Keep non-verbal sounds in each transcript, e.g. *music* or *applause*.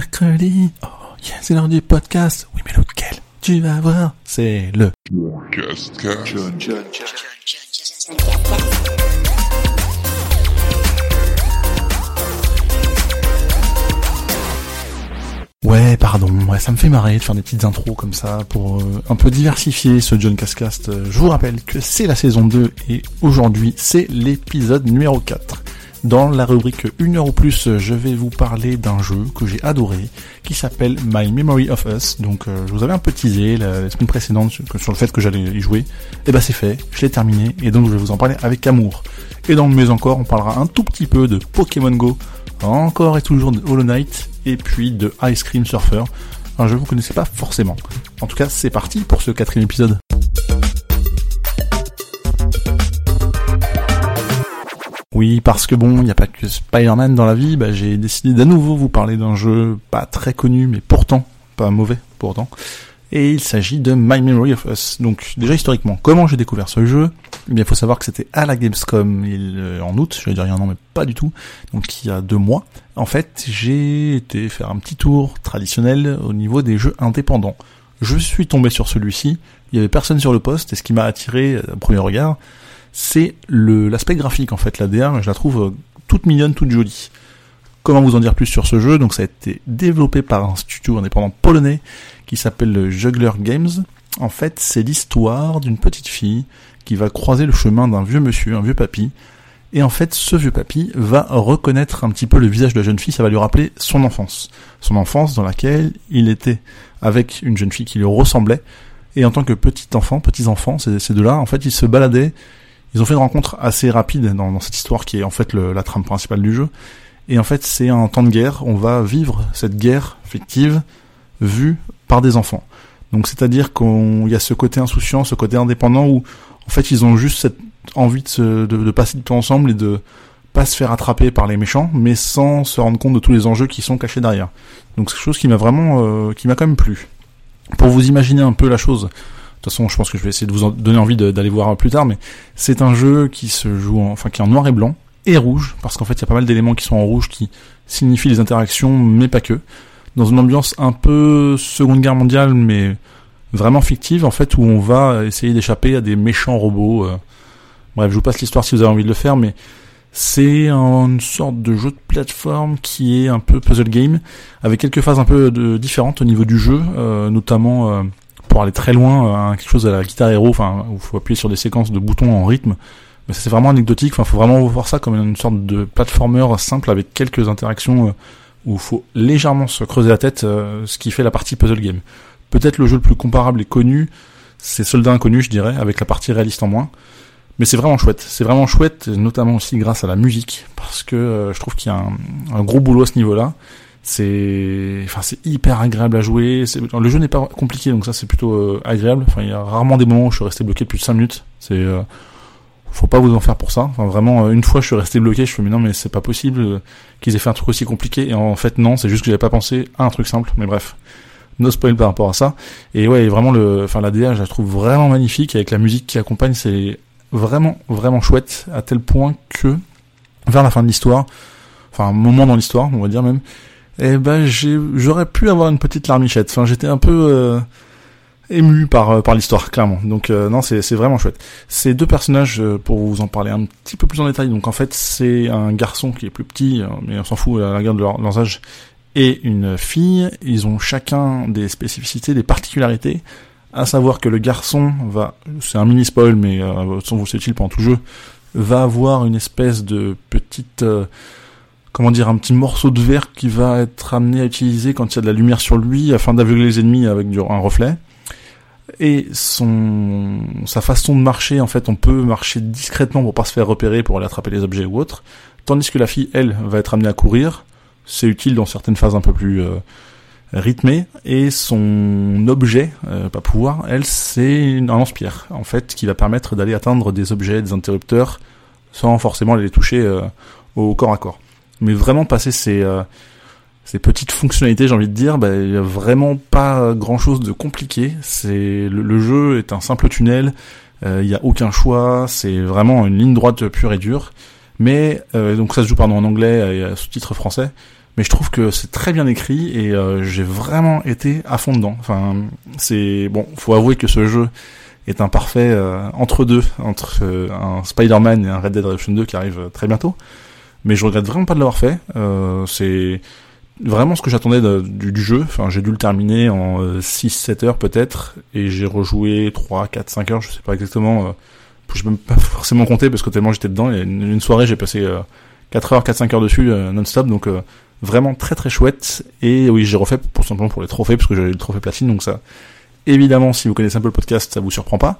mercredi. Oh, yeah, c'est l'heure du podcast. Oui, mais lequel Tu vas voir, c'est le Ouais, pardon, ouais, ça me fait marrer de faire des petites intros comme ça pour euh, un peu diversifier ce John Cascast. Euh, Je vous rappelle que c'est la saison 2 et aujourd'hui c'est l'épisode numéro 4. Dans la rubrique 1 heure ou plus, je vais vous parler d'un jeu que j'ai adoré qui s'appelle My Memory of Us. Donc euh, je vous avais un peu teasé la, semaine précédente sur, le fait que j'allais y jouer. Et bah c'est fait, je l'ai terminé et donc je vais vous en parler avec amour. Et dans le mais encore, on parlera un tout petit peu de Pokémon Go, encore et toujours de Hollow Knight et puis de Ice Cream Surfer. Un jeu que vous connaissez pas forcément. En tout cas, c'est parti pour ce quatrième épisode. Oui, parce que bon, il n'y a pas que Spider-Man dans la vie, bah, j'ai décidé d'à nouveau vous parler d'un jeu pas très connu, mais pourtant pas mauvais, pourtant. Et il s'agit de My Memory of Us. Donc déjà historiquement, comment j'ai découvert ce jeu? Eh bien, il faut savoir que c'était à la Gamescom euh, en août, je vais dire il y a un mais pas du tout. Donc il y a deux mois. En fait, j'ai été faire un petit tour traditionnel au niveau des jeux indépendants. Je suis tombé sur celui-ci. Il y avait personne sur le poste, et ce qui m'a attiré à premier regard, c'est l'aspect graphique en fait. La DR, je la trouve euh, toute mignonne, toute jolie. Comment vous en dire plus sur ce jeu? Donc ça a été développé par un studio indépendant polonais qui s'appelle Juggler Games. En fait, c'est l'histoire d'une petite fille qui va croiser le chemin d'un vieux monsieur, un vieux papy. Et en fait, ce vieux papy va reconnaître un petit peu le visage de la jeune fille, ça va lui rappeler son enfance. Son enfance dans laquelle il était avec une jeune fille qui lui ressemblait. Et en tant que petit enfant, petits enfants, ces deux-là, en fait, ils se baladaient. Ils ont fait une rencontre assez rapide dans, dans cette histoire qui est en fait la trame principale du jeu. Et en fait, c'est un temps de guerre. On va vivre cette guerre fictive vue par des enfants. Donc, c'est-à-dire qu'il y a ce côté insouciant, ce côté indépendant où, en fait, ils ont juste cette envie de, se, de, de passer du temps ensemble et de pas se faire attraper par les méchants, mais sans se rendre compte de tous les enjeux qui sont cachés derrière. Donc, c'est quelque chose qui m'a vraiment, euh, qui m'a quand même plu. Pour vous imaginer un peu la chose, toute façon, je pense que je vais essayer de vous en donner envie d'aller voir plus tard, mais c'est un jeu qui se joue, en, enfin, qui est en noir et blanc et rouge, parce qu'en fait, il y a pas mal d'éléments qui sont en rouge qui signifient les interactions, mais pas que. Dans une ambiance un peu Seconde Guerre mondiale, mais vraiment fictive, en fait, où on va essayer d'échapper à des méchants robots. euh. Bref, je vous passe l'histoire si vous avez envie de le faire, mais c'est une sorte de jeu de plateforme qui est un peu puzzle game, avec quelques phases un peu de, différentes au niveau du jeu, euh, notamment euh, pour aller très loin, euh, quelque chose à la guitare héros, enfin, où faut appuyer sur des séquences de boutons en rythme. Mais c'est vraiment anecdotique, enfin, faut vraiment voir ça comme une sorte de platformer simple avec quelques interactions euh, où faut légèrement se creuser la tête, euh, ce qui fait la partie puzzle game. Peut-être le jeu le plus comparable et connu, c'est Soldat Inconnu, je dirais, avec la partie réaliste en moins. Mais c'est vraiment chouette. C'est vraiment chouette, notamment aussi grâce à la musique, parce que je trouve qu'il y a un, un, gros boulot à ce niveau-là. C'est, enfin, c'est hyper agréable à jouer. Le jeu n'est pas compliqué, donc ça c'est plutôt euh, agréable. Enfin, il y a rarement des moments où je suis resté bloqué plus de 5 minutes. C'est, euh, faut pas vous en faire pour ça. Enfin, vraiment, une fois je suis resté bloqué, je me mais non, mais c'est pas possible qu'ils aient fait un truc aussi compliqué. Et en fait, non, c'est juste que j'avais pas pensé à un truc simple. Mais bref no spoil par rapport à ça. Et ouais, vraiment le, enfin la DA, je la trouve vraiment magnifique avec la musique qui accompagne, c'est vraiment vraiment chouette à tel point que vers la fin de l'histoire, enfin un moment dans l'histoire, on va dire même, eh ben j'aurais pu avoir une petite larmichette. Enfin, j'étais un peu euh, ému par par l'histoire clairement. Donc euh, non, c'est c'est vraiment chouette. Ces deux personnages, euh, pour vous en parler un petit peu plus en détail. Donc en fait, c'est un garçon qui est plus petit, mais on s'en fout à la garde de leur, leurs âges et une fille, ils ont chacun des spécificités, des particularités, à savoir que le garçon va, c'est un mini spoil, mais euh, sans vous le utile pendant tout jeu, va avoir une espèce de petite, euh, comment dire, un petit morceau de verre qui va être amené à utiliser quand il y a de la lumière sur lui afin d'aveugler les ennemis avec un reflet. Et son, sa façon de marcher, en fait, on peut marcher discrètement pour pas se faire repérer, pour aller attraper les objets ou autres. Tandis que la fille, elle, va être amenée à courir, c'est utile dans certaines phases un peu plus euh, rythmées. Et son objet, euh, pas pouvoir, elle, c'est un lance-pierre, en fait, qui va permettre d'aller atteindre des objets, des interrupteurs, sans forcément les toucher euh, au corps à corps. Mais vraiment passer ces, euh, ces petites fonctionnalités, j'ai envie de dire, bah, il y a vraiment pas grand-chose de compliqué. C'est le, jeu est un simple tunnel. Il n'y a aucun choix. C'est vraiment une ligne droite pure et dure. Mais donc ça se joue pardon en anglais et sous-titre français. mais je trouve que c'est très bien écrit et euh, j'ai vraiment été à fond dedans. Enfin, c'est bon, faut avouer que ce jeu est un parfait euh, entre deux, entre euh, un Spider-Man et un Red Dead Redemption 2 qui arrive très bientôt. Mais je regrette vraiment pas de l'avoir fait. c'est vraiment ce que j'attendais du, jeu. Enfin, j'ai dû le terminer en 6-7 heures peut-être, et j'ai rejoué 3, 4, 5 heures, je sais pas exactement. je peux même pas *laughs* forcément compter parce que tellement j'étais dedans. Et une, soirée, j'ai passé 4 heures, 4-5 heures dessus non-stop, donc vraiment très très chouette. Et oui, j'ai refait pour simplement pour les trophées, parce que j'ai le trophée platine, donc ça, évidemment, si vous connaissez un peu le podcast, ça vous surprend pas.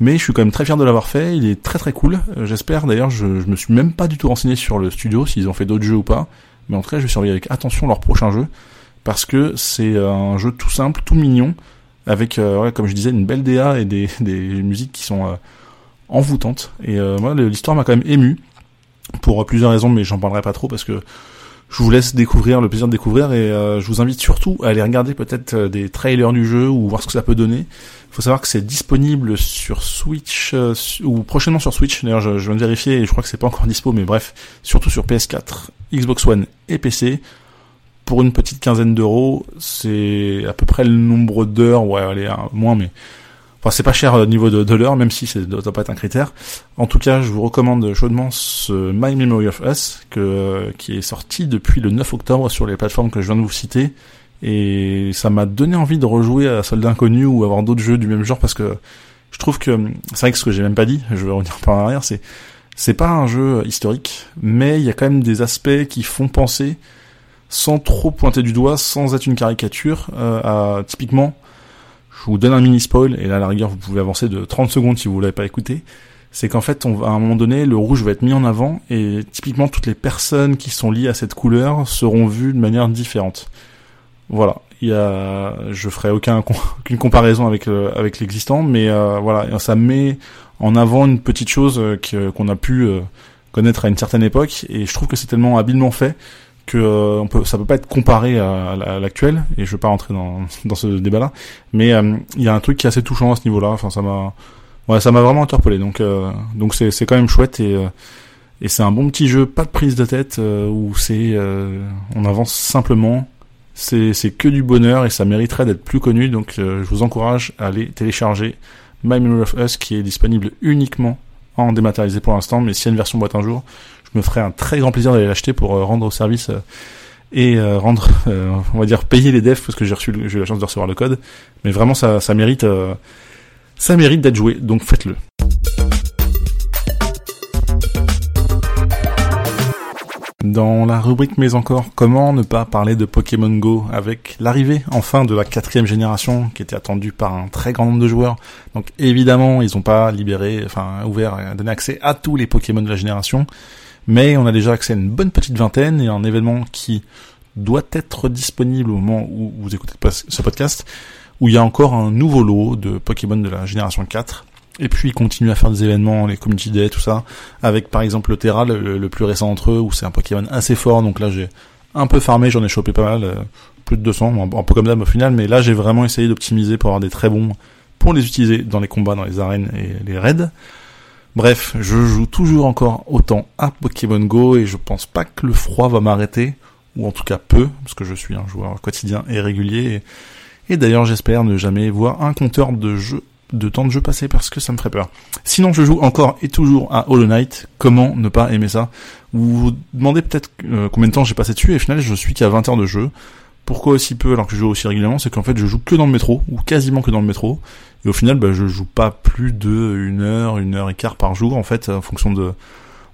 Mais je suis quand même très fier de l'avoir fait, il est très très cool. Euh, j'espère d'ailleurs, je, je me suis même pas du tout renseigné sur le studio, s'ils ont fait d'autres jeux ou pas. Mais en tout cas, je vais surveiller avec attention leur prochain jeu, parce que c'est un jeu tout simple, tout mignon, avec, euh, comme je disais, une belle DA et des, *laughs* des musiques qui sont euh, envoûtantes. Et moi, l'histoire m'a quand même ému, pour plusieurs raisons, mais j'en parlerai pas trop, parce que je vous laisse découvrir le plaisir de découvrir et euh, je vous invite surtout à aller regarder peut-être euh, des trailers du jeu ou voir ce que ça peut donner. Il faut savoir que c'est disponible sur Switch euh, ou prochainement sur Switch. D'ailleurs, je, viens de vérifier et je crois que c'est pas encore dispo, mais bref, surtout sur PS4, Xbox One et PC. Pour une petite quinzaine d'euros, c'est à peu près le nombre d'heures, ouais, allez, moins, mais Enfin, c'est pas cher au niveau de, de l'heure, même si ça doit pas être un critère. En tout cas, je vous recommande chaudement ce My Memory of Us, que, qui est sorti depuis le 9 octobre sur les plateformes que je viens de vous citer. Et ça m'a donné envie de rejouer à Soldat Inconnu ou avoir d'autres jeux du même genre parce que je trouve que, c'est vrai que ce que j'ai même pas dit, je vais revenir *laughs* par arrière, c'est, c'est pas un jeu historique, mais il y a quand même des aspects qui font penser, sans trop pointer du doigt, sans être une caricature, euh, à typiquement je vous donne un mini spoil, et là, à la rigueur, vous pouvez avancer de 30 secondes si vous l'avez pas écouté. C'est qu'en fait, on à un moment donné, le rouge va être mis en avant, et typiquement, toutes les personnes qui sont liées à cette couleur seront vues de manière différente. Voilà. Il y a, je ferai aucun, *laughs* aucune comparaison avec, euh, avec l'existant, mais euh, voilà, ça met en avant une petite chose euh, qu'on a pu connaître à une certaine époque, et je trouve que c'est tellement habilement fait que euh, on peut, ça peut pas être comparé à, l'actuel, et je veux pas rentrer dans, *laughs* dans ce débat-là, mais euh, il y a un truc qui est assez touchant à ce niveau-là. Enfin, ça m'a, ouais, ça m'a vraiment interpellé. Donc, euh, donc c'est, c'est quand même chouette et et c'est un bon petit jeu, pas de prise de tête, où c'est, on avance simplement. C'est, c'est que du bonheur et ça mériterait d'être plus connu. Donc, je vous encourage à aller télécharger My Memory of Us, qui est disponible uniquement en dématérialisé pour l'instant, mais s'il y a une version boîte un jour, je me ferai un très grand plaisir d'aller l'acheter pour euh, rendre au service euh, et euh, rendre, *laughs* on va dire, payer les devs parce que j'ai reçu, j'ai eu la chance de recevoir le code. Mais vraiment, ça, ça mérite, ça mérite d'être joué, donc faites-le. Dans la rubrique Mais encore, comment ne pas parler de Pokémon Go avec l'arrivée enfin de la quatrième génération qui était attendue par un très grand nombre de joueurs. Donc évidemment, ils n'ont pas libéré, enfin ouvert, donné accès à tous les Pokémon de la génération mais on a déjà accès à une bonne petite vingtaine et un événement qui doit être disponible au moment où vous écoutez ce podcast, où il y a encore un nouveau lot de Pokémon de la génération 4. Et puis ils continuent à faire des événements, les Community Day, tout ça, avec par exemple le Terra, le, plus récent d'entre eux, où c'est un Pokémon assez fort, donc là j'ai un peu farmé, j'en ai chopé pas mal, euh, plus de 200, un, peu comme d'hab au final, mais là j'ai vraiment essayé d'optimiser pour avoir des très bons, pour les utiliser dans les combats, dans les arènes et les raids. Bref, je joue toujours encore autant à Pokémon Go et je pense pas que le froid va m'arrêter, ou en tout cas peu, parce que je suis un joueur quotidien et régulier. Et, d'ailleurs, j'espère ne jamais voir un compteur de jeu de temps de jeu passé parce que ça me ferait peur. Sinon, je joue encore et toujours à Hollow Knight. Comment ne pas aimer ça? Vous vous demandez peut-être euh, combien de temps j'ai passé dessus et au final, je suis qu'à 20 heures de jeu. Pourquoi aussi peu alors que je joue aussi régulièrement C'est qu'en fait, je joue que dans le métro ou quasiment que dans le métro. Et au final, bah, je joue pas plus de une heure, une heure et quart par jour, en fait, en fonction de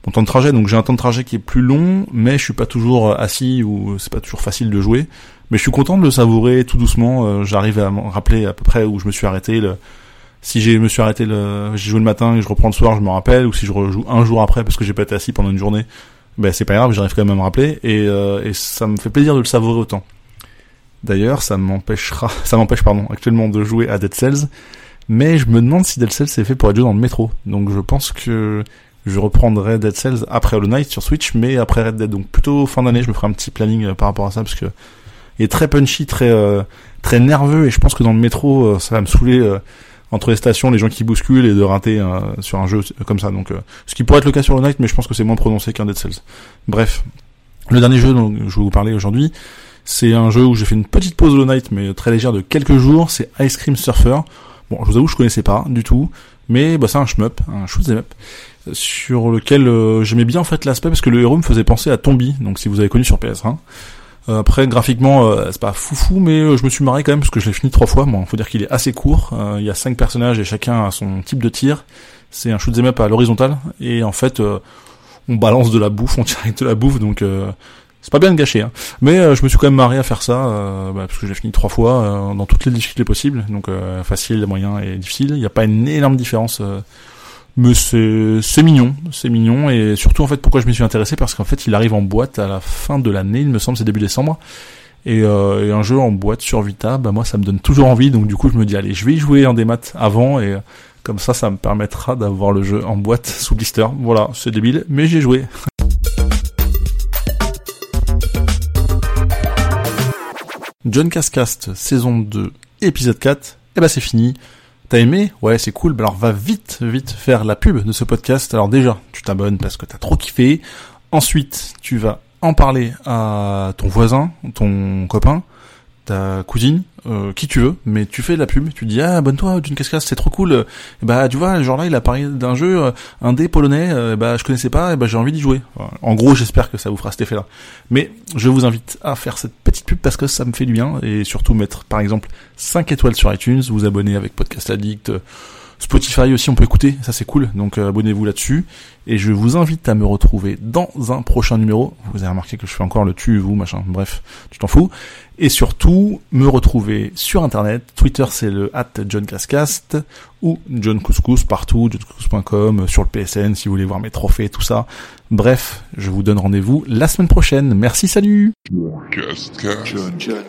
mon temps de trajet. Donc j'ai un temps de trajet qui est plus long, mais je suis pas toujours assis ou c'est pas toujours facile de jouer. Mais je suis content de le savourer tout doucement. Euh, j'arrive à me rappeler à peu près où je me suis arrêté. Le... Si j'ai me suis arrêté, le... j'ai joué le matin et je reprends le soir, je me rappelle. Ou si je rejoue un jour après parce que j'ai pas été assis pendant une journée, ben c'est pas grave, j'arrive quand même à me rappeler. Et, euh, et ça me fait plaisir de le savourer autant. D'ailleurs, ça m'empêchera, *laughs* ça m'empêche pardon, actuellement de jouer à Dead Cells, mais je me demande si Dead Cells est fait pour être joué dans le métro. Donc je pense que je reprendrai Dead Cells après Hollow Knight sur Switch, mais après Red Dead. Donc plutôt fin d'année, je me ferai un petit planning euh, par rapport à ça parce que il est très punchy, très euh, très nerveux et je pense que dans le métro, euh, ça va me saouler entre les stations, les gens qui bousculent et de rater sur un jeu comme ça. Donc ce qui pourrait être le cas sur Hollow Knight, mais je pense que c'est moins prononcé qu'un Dead Cells. Bref, Le dernier jeu dont je vais vous parler aujourd'hui, c'est un jeu où j'ai fait une petite pause Hollow Knight, mais très légère de quelques jours. C'est Ice Cream Surfer. Bon, je vous avoue, je connaissais pas du tout, mais bah, c'est un shmup, un shoot'em up, sur lequel euh, j'aimais bien en fait l'aspect parce que le héros me faisait penser à Tombi. Donc si vous avez connu sur PS1. Euh, après, graphiquement, euh, c'est pas foufou, mais je me suis marré quand même parce que je l'ai fini trois fois. Bon, faut dire qu'il est assez court. il y a cinq personnages et chacun a son type de tir. C'est un shoot'em up à l'horizontale et en fait, on balance de la bouffe, on *laughs* tire avec de la bouffe, donc c'est pas bien de gâcher, hein. mais euh, je me suis quand même marré à faire ça euh, bah, parce que j'ai fini trois fois euh, dans toutes les difficultés possibles, donc facile, moyen et difficile. Il n'y a pas une énorme différence, mais c'est mignon, c'est mignon et surtout en fait pourquoi je m'y suis intéressé? Parce qu'en fait il arrive en boîte à la fin de l'année, il me semble c'est début décembre. Et, et, un jeu en boîte sur Vita, bah moi ça me donne toujours envie, donc du coup je me dis allez je vais y jouer en démat avant et comme ça ça me permettra d'avoir le jeu en boîte sous blister. Voilà, c'est débile, mais j'ai joué. *laughs* John Cascast, saison 2, épisode 4, eh ben c'est fini. T'as aimé? Ouais, c'est cool. Ben alors va vite, vite faire la pub de ce podcast. Alors déjà, tu t'abonnes parce que t'as trop kiffé. Ensuite, tu vas en parler à ton voisin, ton copain ta cousine, euh, qui tu veux, mais tu fais de la pub, tu dis ah abonne-toi d'une cascade, c'est trop cool. Et bah tu vois, genre là il a parlé d'un jeu euh, un dé polonais, euh, bah je connaissais pas, et bah j'ai envie d'y jouer. En gros, j'espère que ça vous fera cet effet-là. Mais je vous invite à faire cette petite pub parce que ça me fait du bien et surtout mettre par exemple 5 étoiles sur iTunes, vous abonner avec Podcast Addict. Spotify aussi on peut écouter, ça c'est cool, donc abonnez-vous là-dessus. Et je vous invite à me retrouver dans un prochain numéro. Vous avez remarqué que je fais encore le tu, vous, machin, bref, tu t'en fous. Et surtout, me retrouver sur internet. Twitter, c'est le at John Cascast ou John Couscous partout, johncouscous.com, sur le PSN si vous voulez voir mes trophées, tout ça. Bref, je vous donne rendez-vous la semaine prochaine. Merci, salut! John, John, John,